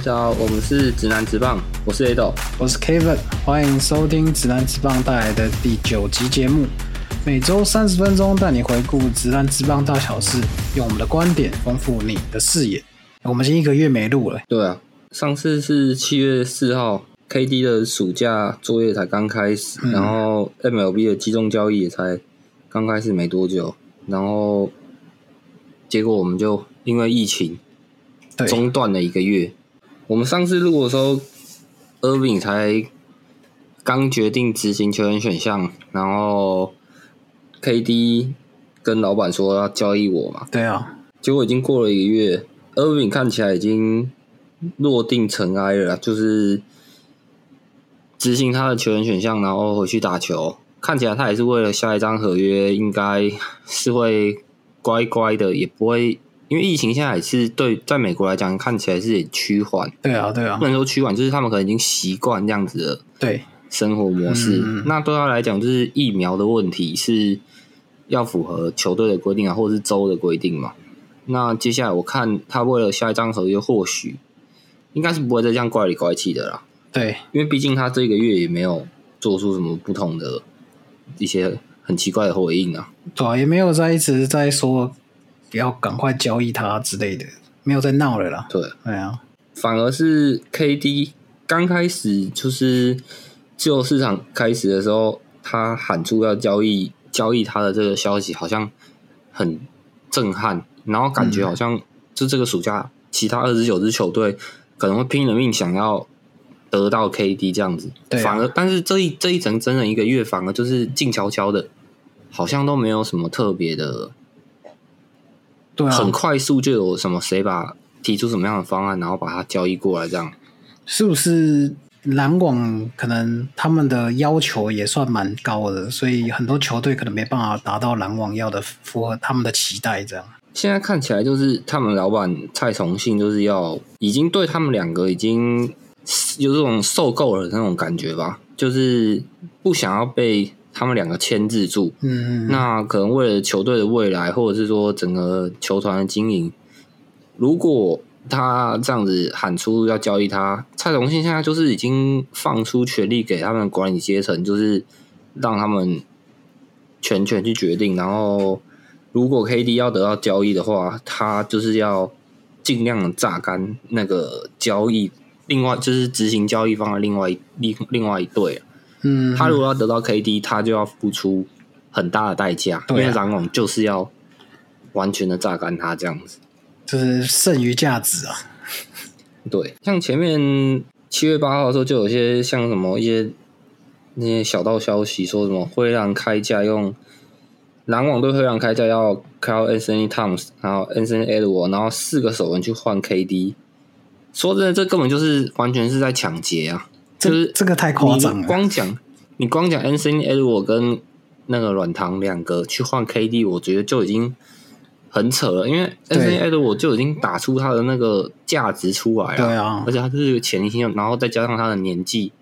大家好，我们是直男直棒，我是 A 豆，我是 Kevin，欢迎收听直男直棒带来的第九集节目，每周三十分钟带你回顾直男直棒大小事，用我们的观点丰富你的视野。我们已经一个月没录了，对啊，上次是七月四号，KD 的暑假作业才刚开始，然后 MLB 的集中交易也才刚开始没多久，然后结果我们就因为疫情，中断了一个月。我们上次录的时候，Irving 才刚决定执行球员选项，然后 KD 跟老板说要交易我嘛，对啊，结果已经过了一个月，Irving 看起来已经落定尘埃了，就是执行他的球员选项，然后回去打球。看起来他也是为了下一张合约，应该是会乖乖的，也不会因为疫情现在也是对在美国来讲看起来是趋缓，对啊，对啊不，能说趋缓，就是他们可能已经习惯这样子的对，生活模式。那对他来讲，就是疫苗的问题是要符合球队的规定啊，或者是州的规定嘛。那接下来我看他为了下一张合约，或许应该是不会再这样怪里怪气的啦，对，因为毕竟他这个月也没有做出什么不同的一些很奇怪的回应啊。对啊，也没有在一直在说要赶快交易他之类的，没有在闹了啦。对，对啊，反而是 KD 刚开始就是自由市场开始的时候，他喊出要交易交易他的这个消息，好像很震撼，然后感觉好像就这个暑假，其他二十九支球队可能会拼了命想要得到 KD 这样子，对啊反而但是这一这一整整整一个月，反而就是静悄悄的，好像都没有什么特别的。对啊，很快速就有什么谁把提出什么样的方案，然后把它交易过来，这样是不是篮网可能他们的要求也算蛮高的，所以很多球队可能没办法达到篮网要的符合他们的期待，这样。现在看起来就是他们老板蔡崇信就是要已经对他们两个已经有这种受够了的那种感觉吧，就是不想要被他们两个牵制住。嗯，那可能为了球队的未来，或者是说整个球团的经营，如果他这样子喊出要交易他，蔡崇信现在就是已经放出权力给他们管理阶层，就是让他们全权去决定。然后，如果 KD 要得到交易的话，他就是要尽量榨干那个交易，另外就是执行交易方的另外一另另外一队。嗯，他如果要得到 KD，他就要付出很大的代价，因对啊为篮网就是要完全的榨干他这样子。就是剩余价值啊。对，像前面七月八号的时候，就有一些像什么一些那些小道消息，说什么灰狼开价用篮网对灰狼开价要 Carl Anthony Towns，然后 Anthony Edwards，然后四个首轮去换 KD。说真的，这根本就是完全是在抢劫啊！这就是这个太夸张你了。光讲你光讲 Anthony Edwards 跟那个软糖两个去换 KD，我觉得就已经很扯了，因为 Anthony Edwards 就已经打出他的那个价值出来了，对啊而且他就是一个潜力新秀，然后再加上他的年纪，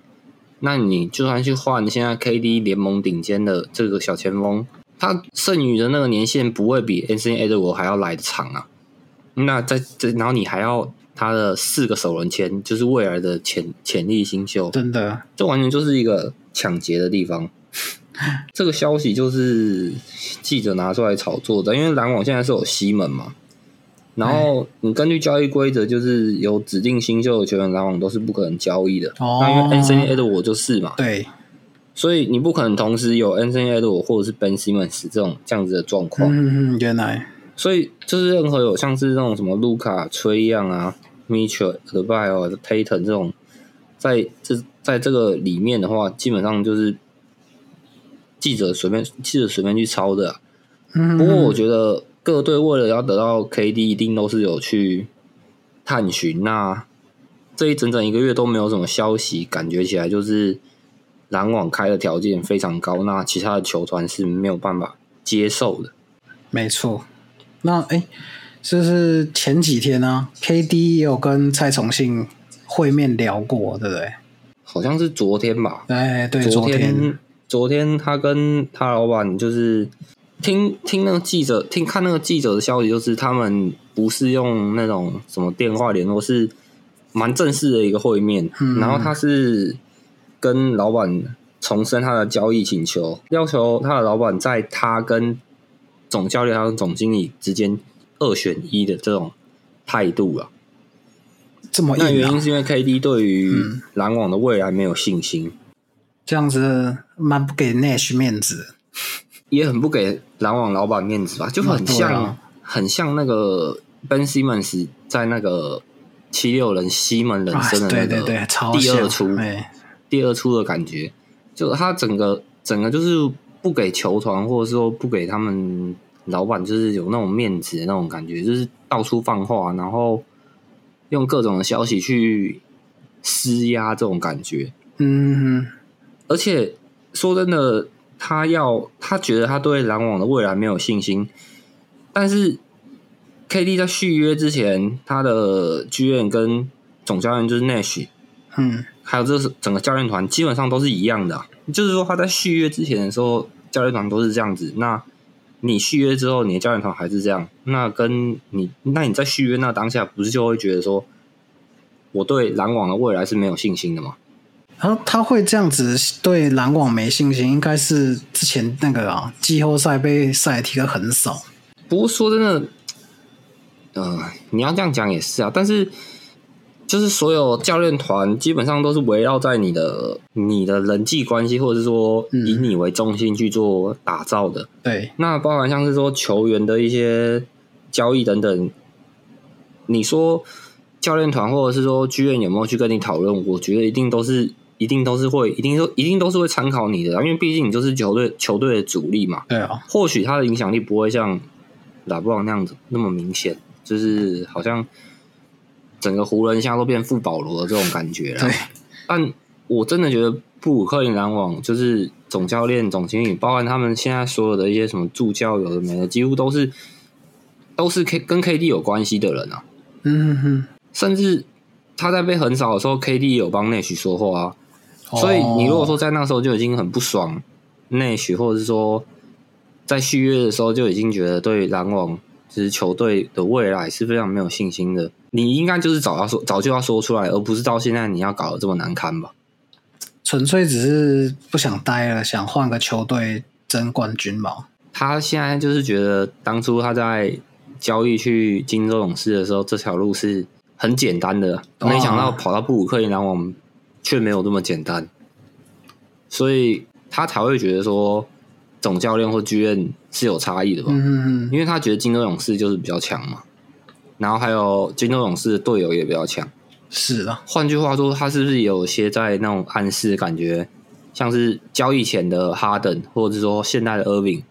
那你就算去换现在 KD 联盟顶尖的这个小前锋，他剩余的那个年限不会比 Anthony Edwards 还要来的长啊。那在这，然后你还要他的四个首轮签，就是未来的潜潜力新秀，真的，这完全就是一个抢劫的地方。这个消息就是记者拿出来炒作的，因为篮网现在是有西门嘛，然后你根据交易规则，就是有指定新秀的球员，篮网都是不可能交易的。哦。那因为 Anthony Edwards 就是嘛，对，所以你不可能同时有 Anthony Edwards 或者是 Ben Simmons 这种这样子的状况。嗯嗯，原来，所以就是任何有像是那种什么卢卡、崔样啊、Mitchell、德拜尔、Tatum 这种，在这在这个里面的话，基本上就是记者随便记者随便去抄的不过我觉得各队为了要得到 KD，一定都是有去探寻。那这一整整一个月都没有什么消息，感觉起来就是篮网开的条件非常高，那其他的球团是没有办法接受的。没错。那哎，就是前几天呢、KD 也有跟蔡崇信会面聊过，对不对？好像是昨天吧，哎，对，昨昨天，天昨天他跟他老板就是听听那个记者听看那个记者的消息，就是他们不是用那种什么电话联络，是蛮正式的一个会面，然后他是跟老板重申他的交易请求，要求他的老板在他跟总教练还有总经理之间二选一的这种态度啊。这么那原因是因为 KD 对于篮网的未来没有信心，这样子蛮不给 Nash 面子。也很不给篮网老板面子吧，就很像、啊很像那个 Ben Simmons 在那个七六人西门人生的那对对，个超第二出，哎，第二出的感觉，就他整个整个就是不给球团，或者说不给他们老板，就是有那种面子的那种感觉，就是到处放话，然后用各种的消息去施压这种感觉。嗯，而且说真的，他要他觉得他对篮网的未来没有信心，但是 KD 在续约之前，他的剧院跟总教练就是 Nash，嗯，还有这是整个教练团基本上都是一样的啊、就是说他在续约之前的时候，教练团都是这样子。那你续约之后，你的教练团还是这样，那跟你那你在续约那当下，不是就会觉得说，我对篮网的未来是没有信心的吗？然后他会这样子对篮网没信心，应该是之前那个啊季后赛被塞尔提克很少。不过说真的，呃，你要这样讲也是啊，但是就是所有教练团基本上都是围绕在你的你的人际关系，或者是说嗯以你为中心去做打造的。对，那包含像是说球员的一些交易等等，你说教练团或者是说剧院有没有去跟你讨论？我觉得一定都是。一定都是会，一定都一定都是会参考你的啊，因为毕竟你就是球队球队的主力嘛。对啊，或许他的影响力不会像拉布朗那样子那么明显，就是好像整个湖人现在都变富保罗的这种感觉了。对，但我真的觉得布鲁克林篮网就是总教练、总经理，包含他们现在所有的一些什么助教，有的没的，几乎都是都是 K 跟 KD 有关系的人啊。嗯哼哼，甚至他在被横扫的时候，KD 有帮内许说话所以你如果说在那时候就已经很不爽内许，或者是说在续约的时候就已经觉得对篮网就是球队的未来是非常没有信心的，你应该就是早要说早就要说出来，而不是到现在你要搞得这么难堪吧？纯粹只是不想待了，想换个球队争冠军嘛。他现在就是觉得当初他在交易去金州勇士的时候，这条路是很简单的，哦没想到跑到布鲁克林篮网却没有这么简单，所以他才会觉得说总教练或剧院是有差异的吧？嗯哼哼，因为他觉得金州勇士就是比较强嘛，然后还有金州勇士的队友也比较强。是啊，换句话说，他是不是有些在那种暗示感觉，像是交易前的哈登，或者是说现在的 Irving？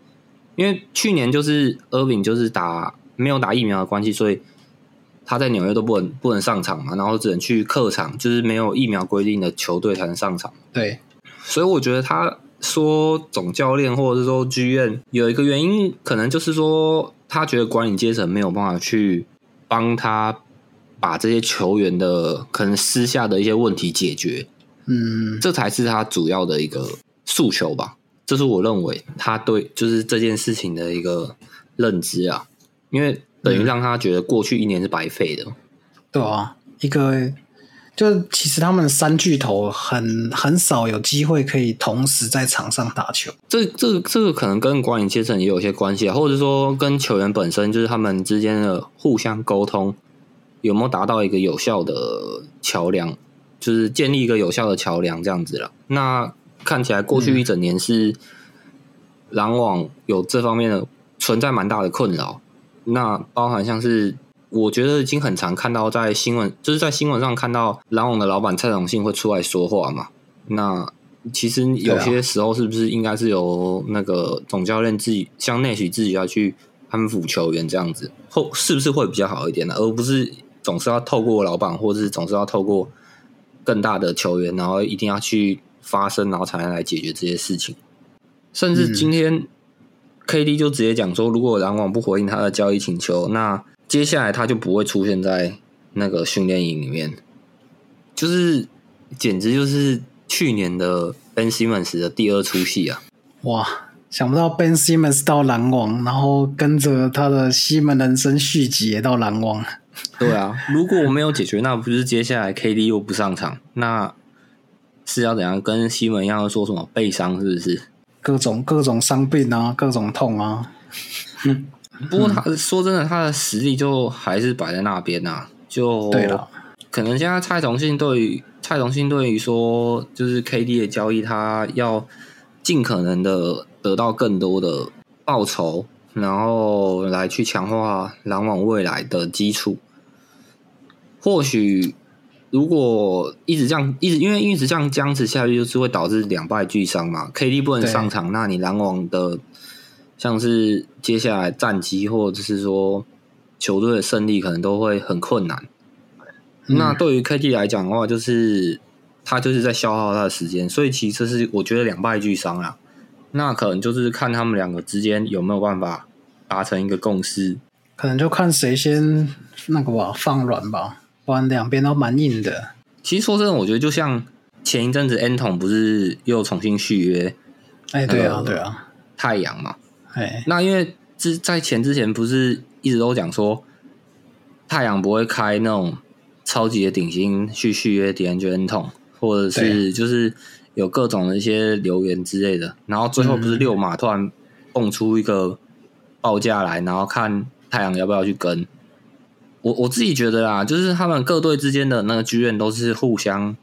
因为去年就是 Irving 就是打没有打疫苗的关系，所以他在纽约都不能不能上场嘛，然后只能去客场，就是没有疫苗规定的球队才能上场。对，所以我觉得他说总教练或者是说剧院有一个原因，可能就是说他觉得管理阶层没有办法去帮他把这些球员的可能私下的一些问题解决，嗯，这才是他主要的一个诉求吧。这是我认为他对就是这件事情的一个认知啊，因为等于让他觉得过去一年是白费的。对啊，一个就其实他们三巨头很很少有机会可以同时在场上打球。这这这个可能跟管理阶层也有些关系啊，或者说跟球员本身就是他们之间的互相沟通有没有达到一个有效的桥梁，就是建立一个有效的桥梁这样子了。那看起来过去一整年是篮网有这方面的存在蛮大的困扰，那包含像是。我觉得已经很常看到在新闻，就是在新闻上看到篮网的老板蔡崇信会出来说话嘛。那其实有些时候是不是应该是由那个总教练自己，像内许自己要去安抚球员这样子，后是不是会比较好一点呢？而不是总是要透过老板，或者是总是要透过更大的球员，然后一定要去发声，然后才能来解决这些事情。甚至今天 KD 就直接讲说，如果篮网不回应他的交易请求，那接下来他就不会出现在那个训练营里面，就是简直就是去年的 Ben Simmons 的第二出戏啊！哇，想不到 Ben Simmons 到篮网，然后跟着他的西门人生续集也到篮网。对啊，如果我没有解决，那不是接下来 KD 又不上场，那是要怎样？跟西门一样说什么背伤是不是？各种各种伤病啊，各种痛啊。不过他说真的，他的实力就还是摆在那边呐。就对了，可能现在蔡崇信对于蔡崇信对于说，就是 KD 的交易，他要尽可能的得到更多的报酬，然后来去强化篮网未来的基础。或许如果一直这样，一直因为一直这样僵持下去，就是会导致两败俱伤嘛。KD 不能上场，那你篮网的像是接下来战绩，或者是说。球队的胜利可能都会很困难。那对于 KD 来讲的话，就是他就是在消耗他的时间，所以其实是我觉得两败俱伤啊。那可能就是看他们两个之间有没有办法达成一个共识，可能就看谁先那个吧，放软吧，不然两边都蛮硬的。其实说真的，我觉得就像前一阵子 N 统不是又重新续约？哎，对啊，对啊，太阳嘛，哎，那因为之在前之前不是。一直都讲说，太阳不会开那种超级的顶薪去续约迪恩·恩痛，或者是就是有各种的一些留言之类的。然后最后不是六马突然蹦出一个报价来，然后看太阳要不要去跟。我我自己觉得啦，就是他们各队之间的那个剧院都是互相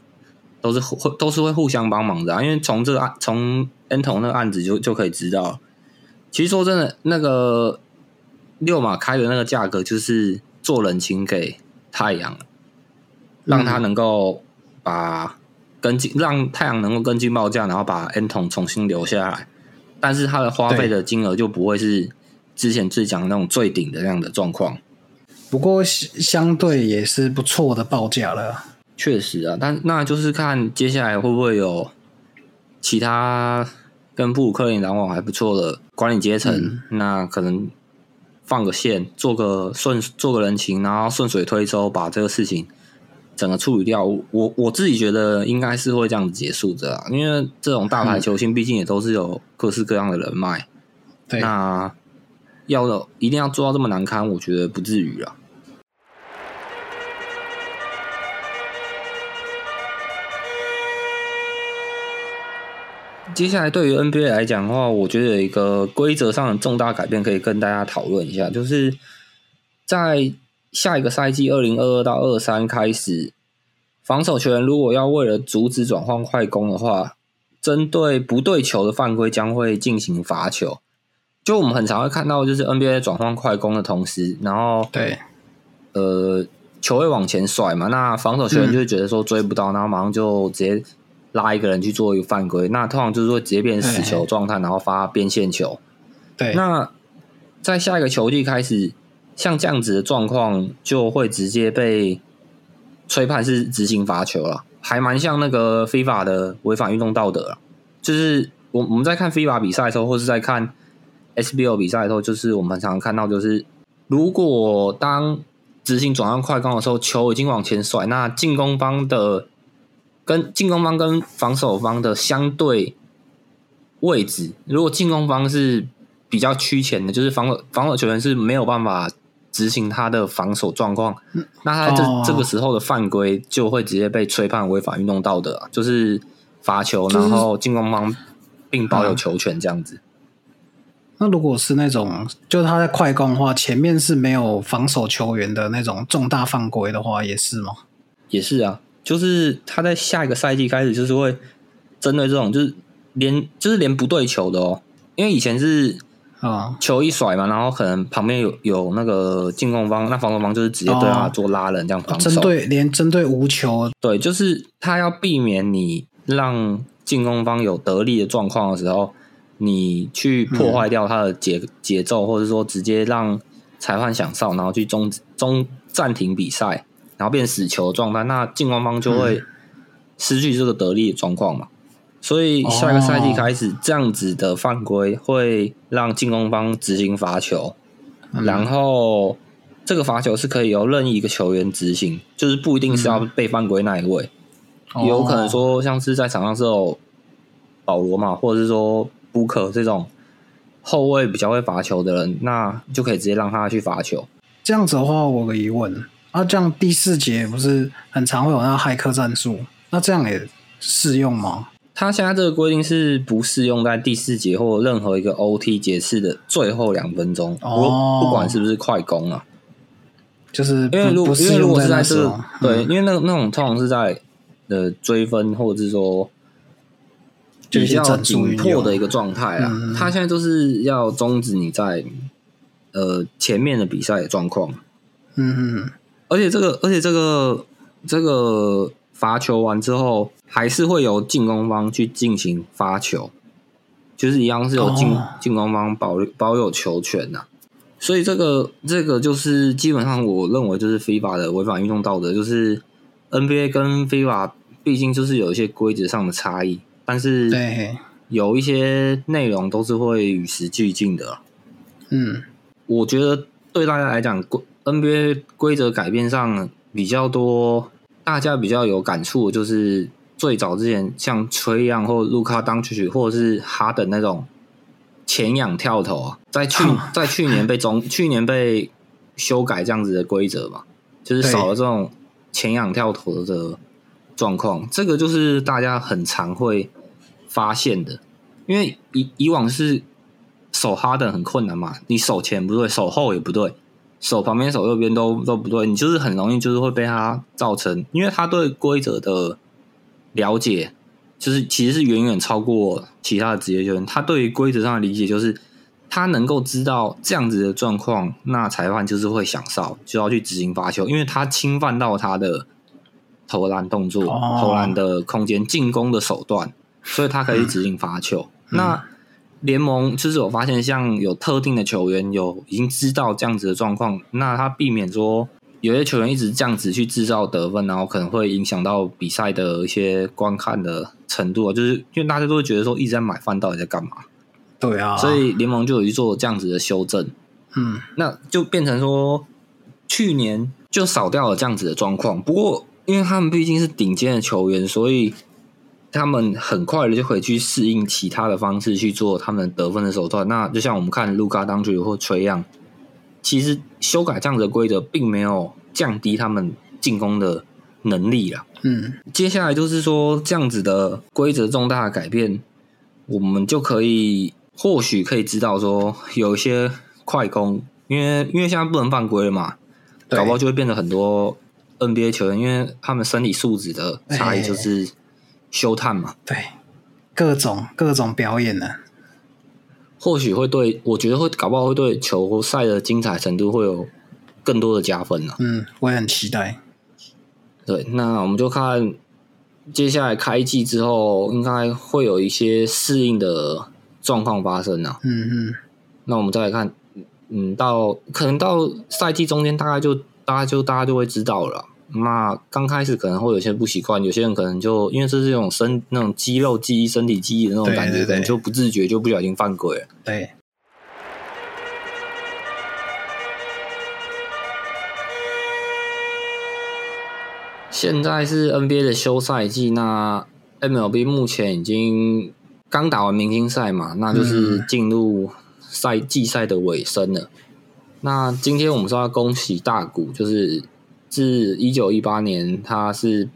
都是会都是会互相帮忙的，因为从这个案从恩童那个案子就就可以知道，其实说真的，那个。六马开的那个价格就是做人情给太阳，让他能够把跟进，让太阳能够跟进报价，然后把 N 桶重新留下来。但是他的花费的金额就不会是之前最讲那种最顶的那样的状况。不过相对也是不错的报价了。确实啊，但那就是看接下来会不会有其他跟布鲁克林篮网还不错的管理阶层，那可能。放个线，做个顺，做个人情，然后顺水推舟，把这个事情整个处理掉。我我自己觉得应该是会这样子结束的，因为这种大牌球星毕竟也都是有各式各样的人脉。对，那要的一定要做到这么难堪，我觉得不至于了。接下来对于 NBA 来讲的话，我觉得有一个规则上的重大改变可以跟大家讨论一下，就是在下一个赛季二零二二到二三开始，防守球员如果要为了阻止转换快攻的话，针对不对球的犯规将会进行罚球。就我们很常会看到，就是 NBA 转换快攻的同时，然后对，呃，球会往前甩嘛，那防守球员就会觉得说追不到，然后马上就直接。拉一个人去做一个犯规，那通常就是说直接变死球状态，然后发边线球。对，那在下一个球季开始，像这样子的状况就会直接被吹判是执行罚球了，还蛮像那个非法的违反运动道德。就是我我们在看非法比赛的时候，或是在看 SBO 比赛的时候，就是我们常常看到，就是如果当执行转换快攻的时候，球已经往前甩，那进攻方的。跟进攻方跟防守方的相对位置，如果进攻方是比较趋前的，就是防守防守球员是没有办法执行他的防守状况，那他这这个时候的犯规就会直接被吹判违反运动道德，就是罚球，然后进攻方并保有球权这样子。那如果是那种，就是他在快攻的话，前面是没有防守球员的那种重大犯规的话，也是吗？也是啊。就是他在下一个赛季开始，就是会针对这种，就是连就是连不对球的哦，因为以前是啊。球一甩嘛，然后可能旁边有有那个进攻方，那防守方就是直接对他做拉人这样防守。针对连针对无球，对，就是他要避免你让进攻方有得力的状况的时候，你去破坏掉他的节节奏，或者说直接让裁判响哨，然后去终终暂停比赛。然后变死球状态，那进攻方就会失去这个得力的状况嘛。所以下一个赛季开始，这样子的犯规会让进攻方执行罚球，然后这个罚球是可以由任意一个球员执行，就是不一定是要被犯规那一位，有可能说像是在场上是有保罗嘛，或者是说布克这种后卫比较会罚球的人，那就可以直接让他去罚球。这样子的话，我有个疑问。啊，这样第四节不是很常会有那骇客战术，那这样也适用吗？他现在这个规定是不适用在第四节或任何一个 OT 节次的最后两分钟，哦。不不管是不是快攻啊，就是因为如不不适因为如果是在这个时候，对，嗯。因为那那种通常是在呃追分或者是说比较紧迫的一个状态啊。嗯，他现在就是要终止你在呃前面的比赛的状况，嗯嗯而且这个而且这个这个罚球完之后，还是会由进攻方去进行发球，就是一样是由进、哦。进攻方保保有球权呐、所以这个这个就是基本上我认为就是 FIFA 的违反运动道德，就是 NBA 跟 FIFA 毕竟就是有一些规则上的差异，但是对，有一些内容都是会与时俱进的啊。嗯。我觉得对大家来讲，规 NBA 规则改变上比较多，大家比较有感触，的就是最早之前像崔样或卢卡当曲或者是哈登那种前仰跳投啊，在去哦 在去年被中 去年被修改这样子的规则嘛，就是少了这种前仰跳投的状况，这个就是大家很常会发现的，因为以以往是守哈登很困难嘛，你守前不对，守后也不对，手旁边、手右边都都不对，你就是很容易就是会被他造成，因为他对规则的了解，就是其实是远远超过其他的职业球员，他对于规则上的理解就是。他能够知道这样子的状况，那裁判就是会想哨，就要去执行罚球，因为他侵犯到他的投篮动作、哦投篮的空间、进攻的手段，所以他可以执行罚球。那联盟就是我发现，像有特定的球员有已经知道这样子的状况，那他避免说有些球员一直这样子去制造得分，然后可能会影响到比赛的一些观看的程度啊。就是因为大家都会觉得说一直在买饭到底在干嘛，对啊，所以联盟就有去做这样子的修正。嗯那就变成说，去年就少掉了这样子的状况。不过，因为他们毕竟是顶尖的球员，所以他们很快的就可以去适应其他的方式去做他们得分的手段。那就像我们看卢卡当局或崔样，其实修改这样子的规则，并没有降低他们进攻的能力啦。嗯接下来就是说，这样子的规则重大的改变，我们就可以或许可以知道说，有一些快攻，因为因为现在不能犯规了嘛，搞不好就会变得很多 NBA 球员，因为他们身体素质的差异就是休探嘛，对，各种各种表演呢，或许会对我觉得会搞不好会对球赛的精彩程度会有更多的加分呢、嗯，我也很期待。对，那我们就看接下来开季之后，应该会有一些适应的状况发生啊。嗯嗯，那我们再来看，嗯，到可能到赛季中间，大概就大概就大家就会知道了啦。那刚开始可能会有些不习惯，有些人可能就因为这是一种身那种肌肉记忆、身体记忆的那种感觉，对对可能就不自觉就不小心犯规了。对，现在是 NBA 的休赛季，那 MLB 目前已经刚打完明星赛嘛，那就是进入赛季赛的尾声了。那今天我们说要恭喜大谷，就是自一九一八年他是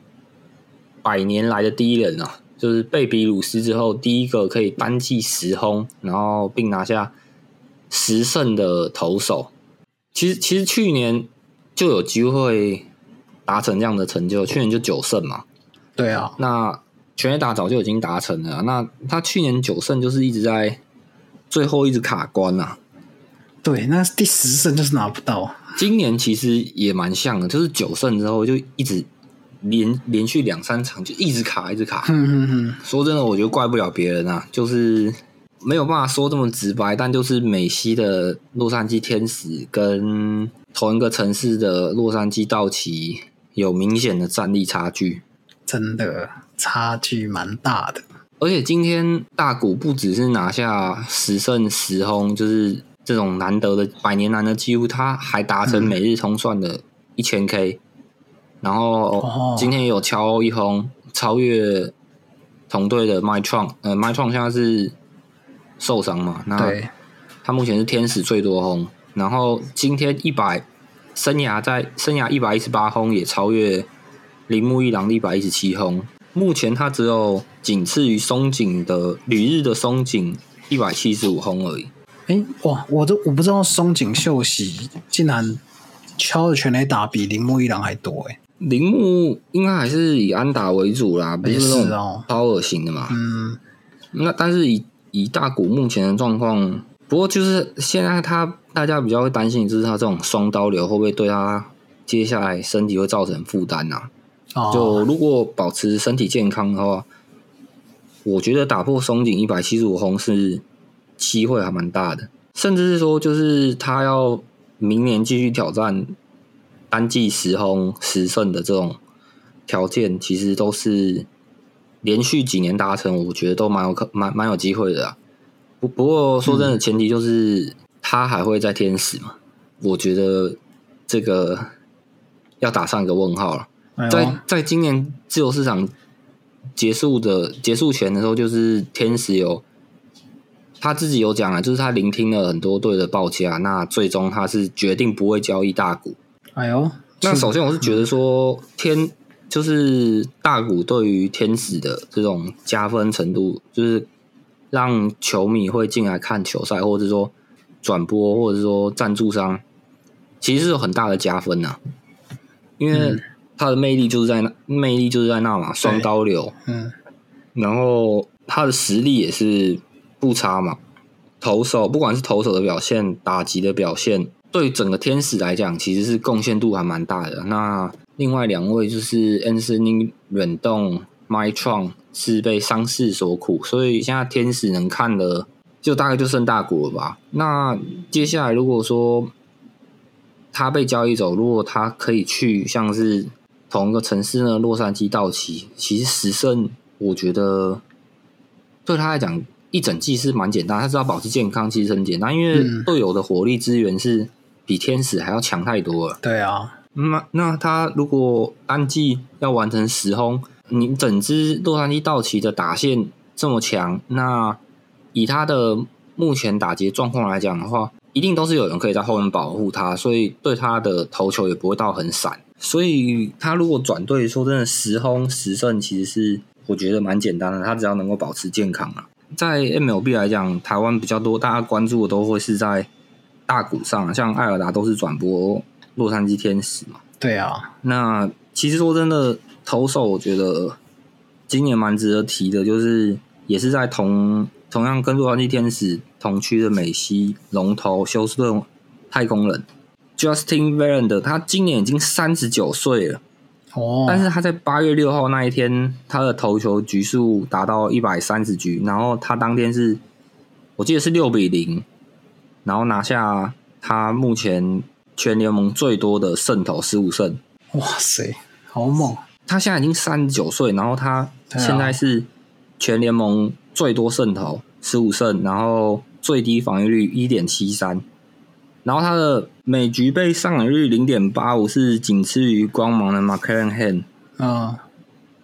百年来的第一人啊，就是贝比鲁斯之后第一个可以单季十轰，然后并拿下十胜的投手。其实其实去年就有机会达成这样的成就，去年就九胜嘛。对啊，那全垒打早就已经达成了啊、那他去年九胜就是一直在最后一直卡关呐、对，那第十胜就是拿不到。今年其实也蛮像的，就是九胜之后就一直连连续两三场就一直卡，一直卡。嗯嗯嗯，说真的，我觉得怪不了别人啊，就是没有办法说这么直白，但就是美西的洛杉矶天使跟同一个城市的洛杉矶道奇有明显的战力差距。真的差距蛮大的。而且今天大谷不只是拿下十胜十轰，就是这种难得的百年难得记录，他还达成每日通算的一千 K，、然后哦今天也有敲一轰，超越同队的麦创。呃，麦创现在是受伤嘛？那对，他目前是天使最多轰，然后今天一百生涯在生涯一百一十八轰也超越铃木一郎一百一十七轰，目前他只有仅次于松井的旅日的松井一百七十五轰而已。哎，哇，我都我不知道松井秀喜竟然敲的全垒打比铃木一郎还多哎。铃木应该还是以安打为主啦，不是那种哦抛饵型的嘛。嗯，那但是以以大谷目前的状况，不过就是现在他大家比较会担心，就是他这种双刀流会不会对他接下来身体会造成负担呐？哦，就如果保持身体健康的话，我觉得打破松井一百七十五轰是机会还蛮大的，甚至是说就是他要明年继续挑战单季十轰十胜的这种条件，其实都是连续几年达成，我觉得都蛮有可蛮蛮有机会的啊。不不过说真的，前提就是他还会在天使嘛，我觉得这个要打上一个问号了。在在今年自由市场结束的结束前的时候，就是天使有他自己有讲啊，就是他聆听了很多队的报价，那最终他是决定不会交易大股。哎呦，那首先我是觉得说天就是大股对于天使的这种加分程度，就是让球迷会进来看球赛，或者是说转播，或者是说赞助商，其实是有很大的加分呐、因为他的魅力就是在那，魅力就是在那嘛，双刀流，嗯。然后他的实力也是不差嘛，投手不管是投手的表现、打击的表现，对整个天使来讲，其实是贡献度还蛮大的。那另外两位就是 Anthony 忍动 My Tron 是被伤势所苦，所以现在天使能看的就大概就剩大谷了吧。那接下来如果说他被交易走，如果他可以去像是同一个城市呢，洛杉矶道奇，其实十胜我觉得对他来讲一整季是蛮简单，他只要保持健康，其实很简单，因为嗯队友的火力资源是比天使还要强太多了。对啊，那那他如果单季要完成十轰，你整支洛杉矶道奇的打线这么强，那以他的目前打劫状况来讲的话，一定都是有人可以在后面保护他，所以对他的投球也不会到很散。所以他如果转队，说真的，十轰十胜其实是我觉得蛮简单的，他只要能够保持健康啊。在 MLB 来讲，台湾比较多大家关注的都会是在大股上，像艾尔达都是转播洛杉矶天使嘛。对啊，那其实说真的，投手我觉得今年蛮值得提的，就是也是在同同样跟洛杉矶天使同区的美西龙头休斯顿太空人 Justin Verlander，他今年已经三十九岁了。哦，但是他在八月六号那一天，他的投球局数达到一百三十局，然后他当天是，我记得是六比零，然后拿下他目前全联盟最多的胜投十五胜。哇塞，好猛，他现在已经三十九岁，然后他现在是全联盟最多胜投十五胜，然后最低防御率一点七三，然后他的每局被上垒率零点八五是仅次于光芒的 McLaren Hand。嗯，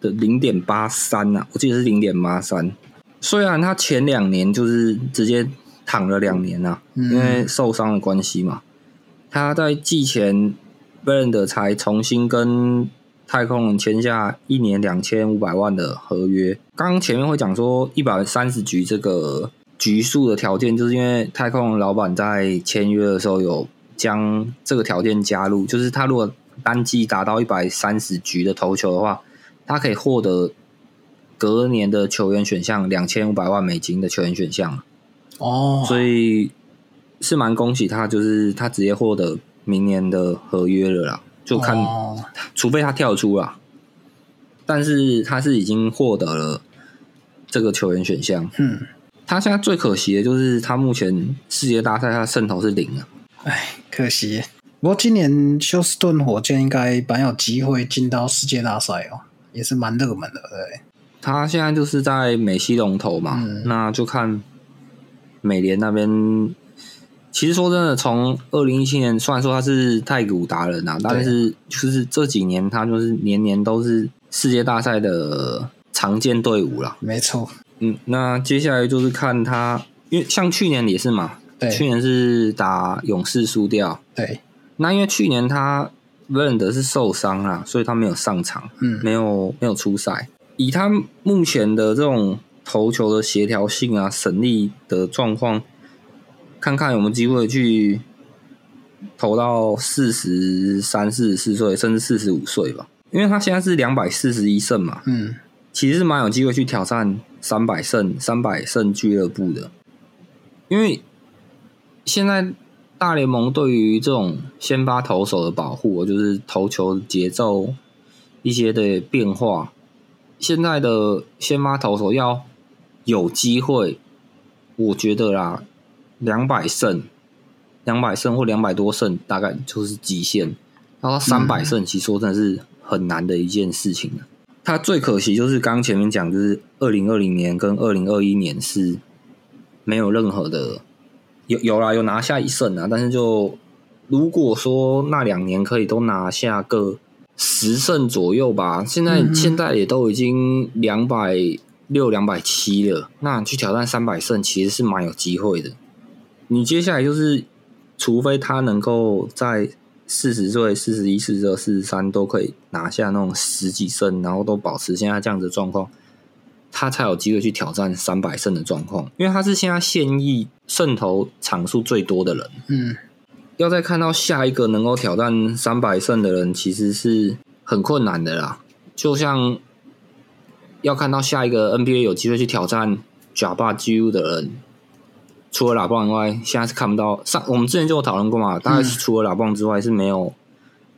的零点八三呐，我记得是零点八三。虽然他前两年就是直接躺了两年呐、嗯因为受伤的关系嘛。他在季前 b r a n d 才重新跟太空人签下一年两千五百万的合约。刚刚前面会讲说一百三十局这个局数的条件，就是因为太空人老板在签约的时候有将这个条件加入，就是他如果单季达到一百三十局的投球的话，他可以获得隔年的球员选项两千五百万美金的球员选项，哦，所以是蛮恭喜他，就是他直接获得明年的合约了啦，就看、哦。除非他跳出啦，但是他是已经获得了这个球员选项。嗯，他现在最可惜的就是他目前世界大赛他的胜投是零啊，哎，可惜。不过今年休斯顿火箭应该蛮有机会进到世界大赛哦，也是蛮热门的，对。他现在就是在美西龙头嘛，嗯那就看美联那边。其实说真的，从二零一七年，虽然说他是太古达人啊，但是就是这几年他就是年年都是世界大赛的常见队伍啦。没错，嗯，那接下来就是看他，因为像去年也是嘛，对。去年是打勇士输掉，对，那因为去年他 v e n 的是受伤啦，所以他没有上场，嗯。没有没有出赛。以他目前的这种投球的协调性啊、省力的状况，看看有没有机会去投到四十三、四十四岁，甚至四十五岁吧。因为他现在是两百四十一胜嘛，嗯。其实是蛮有机会去挑战三百胜、三百胜俱乐部的。因为现在大联盟对于这种先发投手的保护，就是投球节奏一些的变化，现在的先发投手要有机会，我觉得啦，两百胜、两百胜或两百多胜，大概就是极限。然后三百胜，其实说真的是很难的一件事情了。他最可惜就是刚前面讲，就是二零二零年跟二零二一年是没有任何的有有啦，有拿下一胜啊，但是就如果说那两年可以都拿下个十胜左右吧，现在、现在也都已经两百六、两百七了，那去挑战三百胜其实是蛮有机会的。你接下来就是，除非他能够在四十岁、四十一、四十二、四十三都可以拿下那种十几胜，然后都保持现在这样子的状况，他才有机会去挑战三百胜的状况。因为他是现在现役胜投场数最多的人，嗯要再看到下一个能够挑战三百胜的人，其实是很困难的啦。就像要看到下一个 NBA 有机会去挑战 Jabba Ju 的人，除了拉布朗以外，现在是看不到。上我们之前就有讨论过嘛，大概是除了拉布朗之外是没有，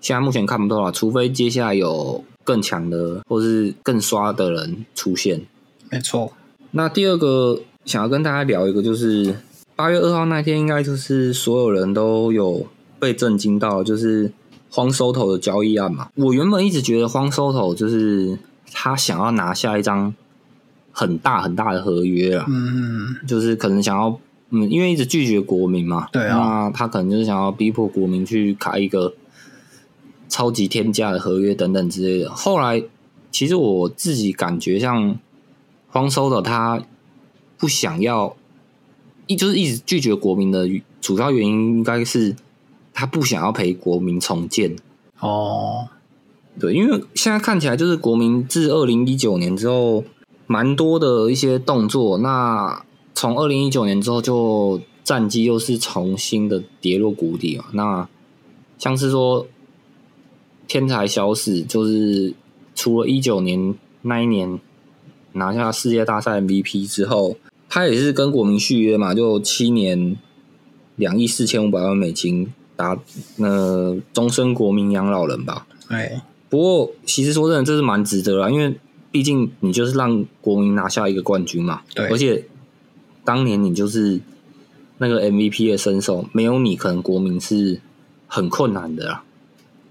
现在目前看不到啦。除非接下来有更强的或是更刷的人出现。没错，那第二个想要跟大家聊一个，就是八月二号那天，应该就是所有人都有被震惊到，就是荒收头的交易案嘛。我原本一直觉得荒收头就是他想要拿下一张很大很大的合约啊，嗯就是可能想要，嗯，因为一直拒绝国民嘛，对啊那他可能就是想要逼迫国民去开一个超级天价的合约等等之类的。后来，其实我自己感觉像荒收的他不想要，一就是一直拒绝国民的主要原因，应该是他不想要陪国民重建。哦，对，因为现在看起来就是国民自二零一九年之后，蛮多的一些动作。那从二零一九年之后，就战绩又是重新的跌落谷底嘛。那像是说天才小史，就是除了一九年那一年拿下世界大赛 MVP 之后，他也是跟国民续约嘛，就七年两亿四千五百万美金，打那终身国民养老人吧。哎，不过，其实说真的，这是蛮值得啦，因为毕竟你就是让国民拿下一个冠军嘛。对而且当年你就是那个 MVP 的身手，没有你，可能国民是很困难的啦，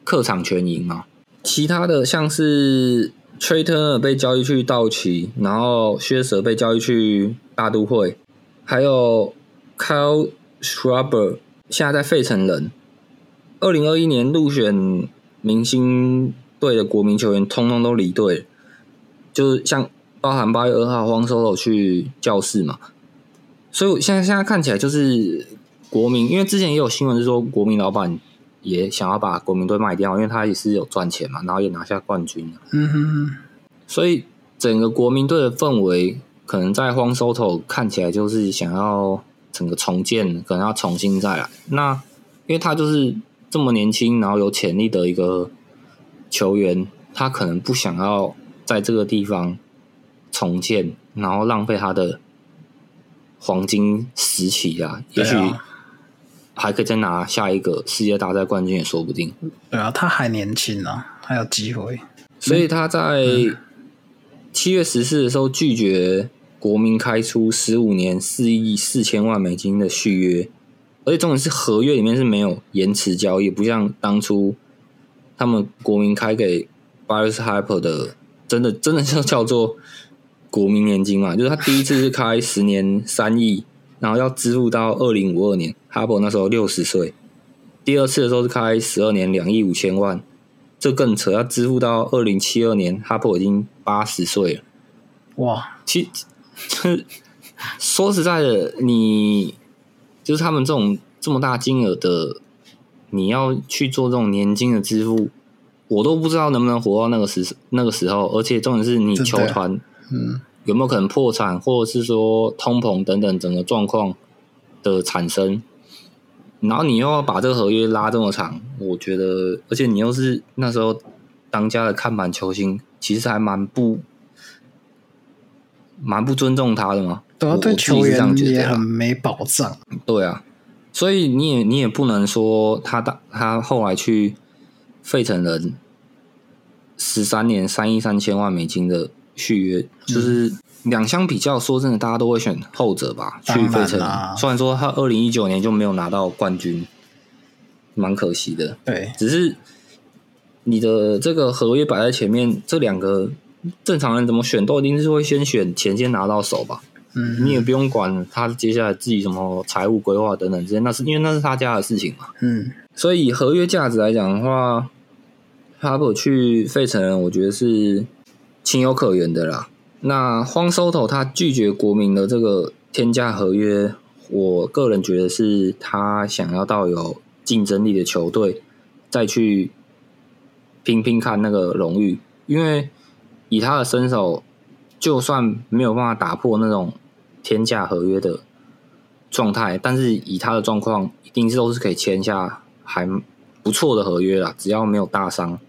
客场全赢嘛。其他的像是 Trey Turner 被交易去道奇，然后薛舍被交易去大都会，还有 Kyle Schwarber 现在在费城人。二零二一年入选明星队的国民球员，通通都离队，就是像包含八月二号荒收了去教室嘛，所以我现在现在看起来就是国民，因为之前也有新闻是说国民老板也想要把国民队卖掉，因为他也是有赚钱嘛，然后也拿下冠军嗯哼哼，所以整个国民队的氛围，可能在荒收头看起来就是想要整个重建，可能要重新再来。那因为他就是这么年轻，然后有潜力的一个球员，他可能不想要在这个地方重建，然后浪费他的黄金时期啊。也许还可以再拿下一个世界大赛冠军也说不定。对啊，他还年轻啊，还有机会。所以他在七月十四的时候拒绝国民开出十五年四亿四千万美金的续约，而且重点是合约里面是没有延迟交易，不像当初他们国民开给 Bryce Harper 的，真的真的就叫做国民年金嘛，就是他第一次是开十年三亿，然后要支付到二零五二年，Harper 那时候六十岁，第二次的时候是开十二年两亿五千万。这更扯，要支付到二零七二年，哈珀已经八十岁了。哇，其就是说实在的，你就是他们这种这么大金额的你要去做这种年金的支付，我都不知道能不能活到那个时那个时候。而且重点是你球团嗯，有没有可能破产，或者是说通膨等等整个状况的产生，然后你又要把这个合约拉这么长，我觉得，而且你又是那时候当家的看板球星，其实还蛮不蛮不尊重他的嘛。对啊，对球员也很没保障。对啊，所以你也你也不能说他当他后来去费城人十三年三亿三千万美金的续约，就是两相比较，说真的，大家都会选后者吧。去费城，虽然说他二零一九年就没有拿到冠军，蛮可惜的。对，只是你的这个合约摆在前面，这两个正常人怎么选都一定是会先选钱先拿到手吧。嗯，你也不用管他接下来自己什么财务规划等等这些，那是因为那是他家的事情嘛。嗯，所以以合约价值来讲的话，哈伯去费城，我觉得是情有可原的啦。那荒收头他拒绝国民的这个天价合约，我个人觉得是他想要到有竞争力的球队再去拼拼看那个荣誉，因为以他的身手，就算没有办法打破那种天价合约的状态，但是以他的状况，一定是都是可以签下还不错的合约啦，只要没有大伤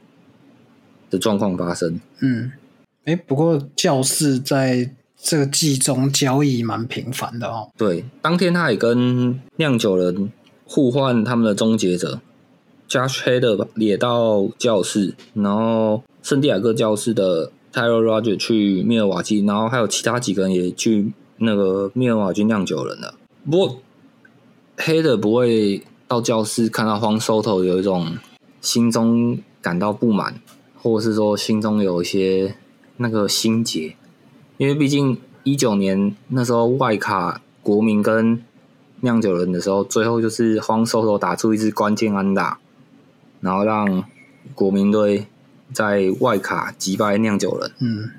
的状况发生。嗯，哎，不过教室在这个季中交易蛮频繁的哦。对，当天他也跟酿酒人互换他们的终结者，Josh Hader 也到教室，然后圣地亚哥教室的 Tyler Roger 去密尔瓦基，然后还有其他几个人也去那个密尔瓦基酿酒人了。不过 Hader 不会到教室看到荒收头有一种心中感到不满，或者是说心中有一些那个心结，因为毕竟一九年那时候外卡国民跟酿酒人的时候，最后就是荒收头打出一支关键安打，然后让国民队在外卡击败酿酒人。嗯，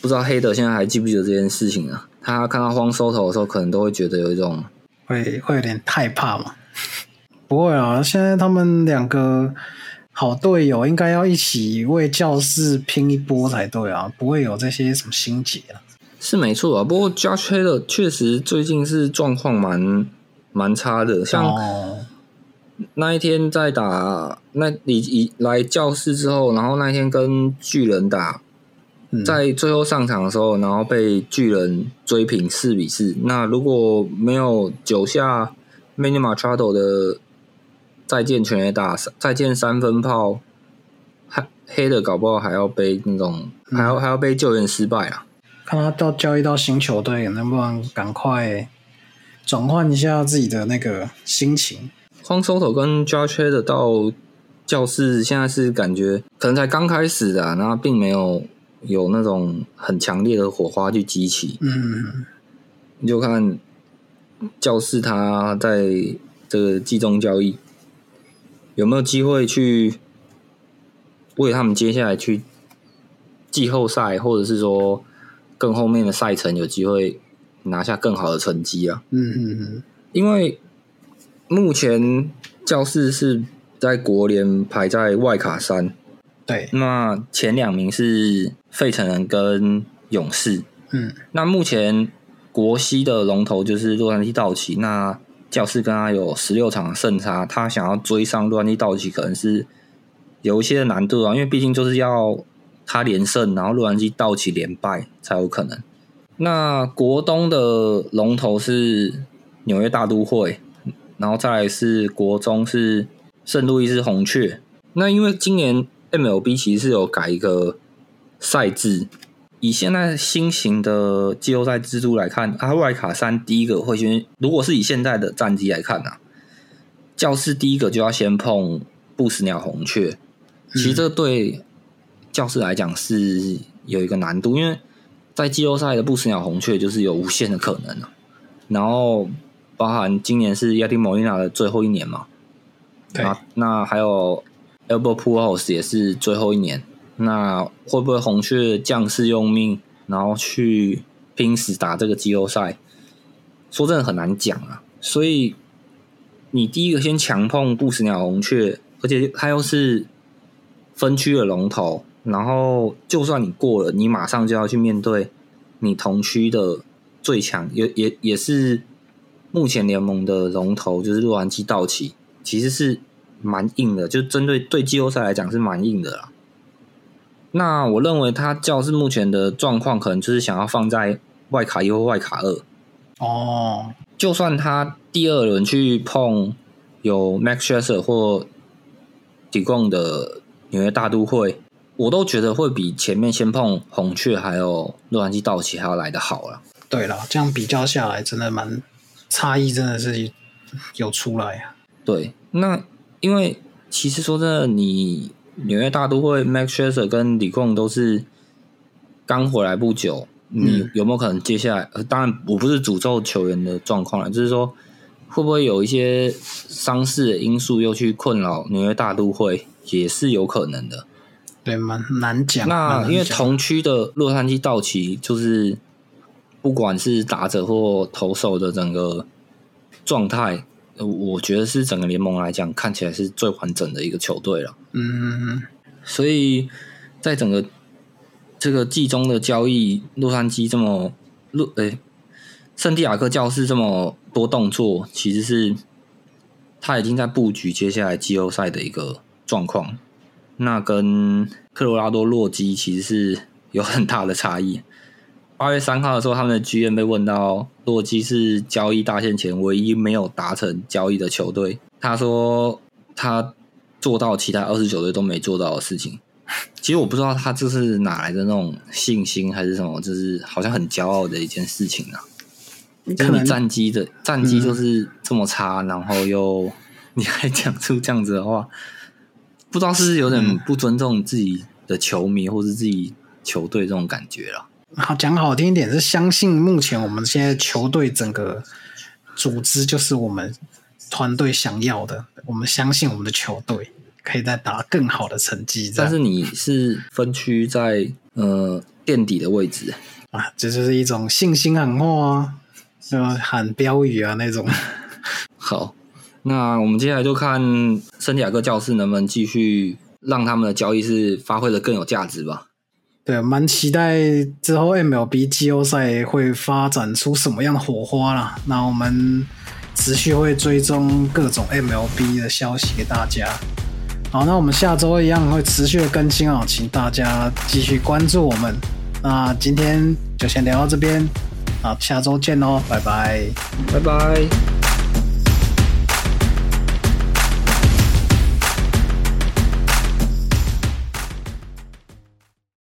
不知道黑德现在还记不记得这件事情啊？他看到荒收头的时候，可能都会觉得有一种会会有点害怕嘛？不会啊，现在他们两个好队友应该要一起为教室拼一波才对啊，不会有这些什么心结啊。是没错啊。不过 Josh Hader 确实最近是状况蛮蛮差的，像哦，那一天在打那你以来教室之后，然后那一天跟巨人打，嗯在最后上场的时候，然后被巨人追平四比四。那如果没有九下 Manny Machado 的再见全垒打、再见三分炮，还黑的搞不好还要背那种，还要还要被救援失败啊。看他到交易到新球队，能不能赶快转换一下自己的那个心情？荒收头跟 Josh 的到教室，现在是感觉可能才刚开始的、啊，然后并没有有那种很强烈的火花去激起。嗯，你就看教室他在这个季中交易有没有机会去为他们接下来去季后赛，或者是说更后面的赛程有机会拿下更好的成绩啊？嗯嗯嗯，因为目前教室是在国联排在外卡三，对，那前两名是费城人跟勇士。嗯那目前国西的龙头就是洛杉矶道奇，那教室跟他有十六场胜差，他想要追上洛杉矶道奇，可能是有一些难度啊，因为毕竟就是要他连胜，然后洛杉矶道奇连败才有可能。那国东的龙头是纽约大都会，然后再来是国中是圣路易斯红雀。那因为今年 MLB 其实是有改一个赛制，以现在新型的季后赛制度来看，阿外卡三第一个会先，如果是以现在的战绩来看啊，教室第一个就要先碰不死鸟红雀。其实这对教室来讲是有一个难度，因为在季后赛的不死鸟红雀就是有无限的可能啊。然后包含今年是亚丁莫利纳的最后一年嘛，啊，那那还有 Albert Pujols 也是最后一年，那会不会红雀将士用命，然后去拼死打这个季后赛？说真的很难讲啊。所以你第一个先强碰不死鸟红雀，而且它又是分区的龙头，然后就算你过了，你马上就要去面对你同区的最强，也也也是目前联盟的龙头，就是洛杉矶道奇，其实是蛮硬的，就针对对季后赛来讲是蛮硬的啦。那我认为他教是目前的状况，可能就是想要放在外卡一或外卡二。哦，就算他第二轮去碰有 Max Scherzer 或 o n 的纽约大都会，我都觉得会比前面先碰红雀还有洛杉矶道奇还要来的好了。对了，这样比较下来，真的蛮差异，真的是有出来啊。对，那因为其实说真的，你纽约大都会 Max Scherzer 跟 d i g o n 都是刚回来不久。你有没有可能接下来？当然，我不是诅咒球员的状况了，就是说，会不会有一些伤势的因素又去困扰纽约大都会，也是有可能的。对，蛮难讲。那因为同区的洛杉矶道奇，就是不管是打者或投手的整个状态，我觉得是整个联盟来讲看起来是最完整的一个球队了。嗯，所以在整个。这个季中的交易，洛杉矶这么洛诶，圣地亚哥教室这么多动作，其实是他已经在布局接下来季后赛的一个状况。那跟科罗拉多洛基其实是有很大的差异。八月三号的时候，他们的剧院被问到洛基是交易大限前唯一没有达成交易的球队，他说他做到其他二十九队都没做到的事情。其实我不知道他这是哪来的那种信心，还是什么，就是好像很骄傲的一件事情啊。可能战绩的战绩就是这么差，然后又你还讲出这样子的话，不知道是有点不尊重自己的球迷或是自己球队这种感觉了。好讲好听一点，是相信目前我们现在球队整个组织就是我们团队想要的，我们相信我们的球队。可以再打更好的成绩，但是你是分区在呃垫底的位置啊，这就是一种信心喊话啊，对吧？喊标语啊那种。好，那我们接下来就看圣地亚哥教室能不能继续让他们的交易是发挥的更有价值吧。对，蛮期待之后 MLB 季后赛会发展出什么样的火花啦。那我们持续会追踪各种 MLB 的消息给大家。好，那我们下周一样会持续的更新哦，请大家继续关注我们。那今天就先聊到这边，好，下周见喽，拜拜，拜拜。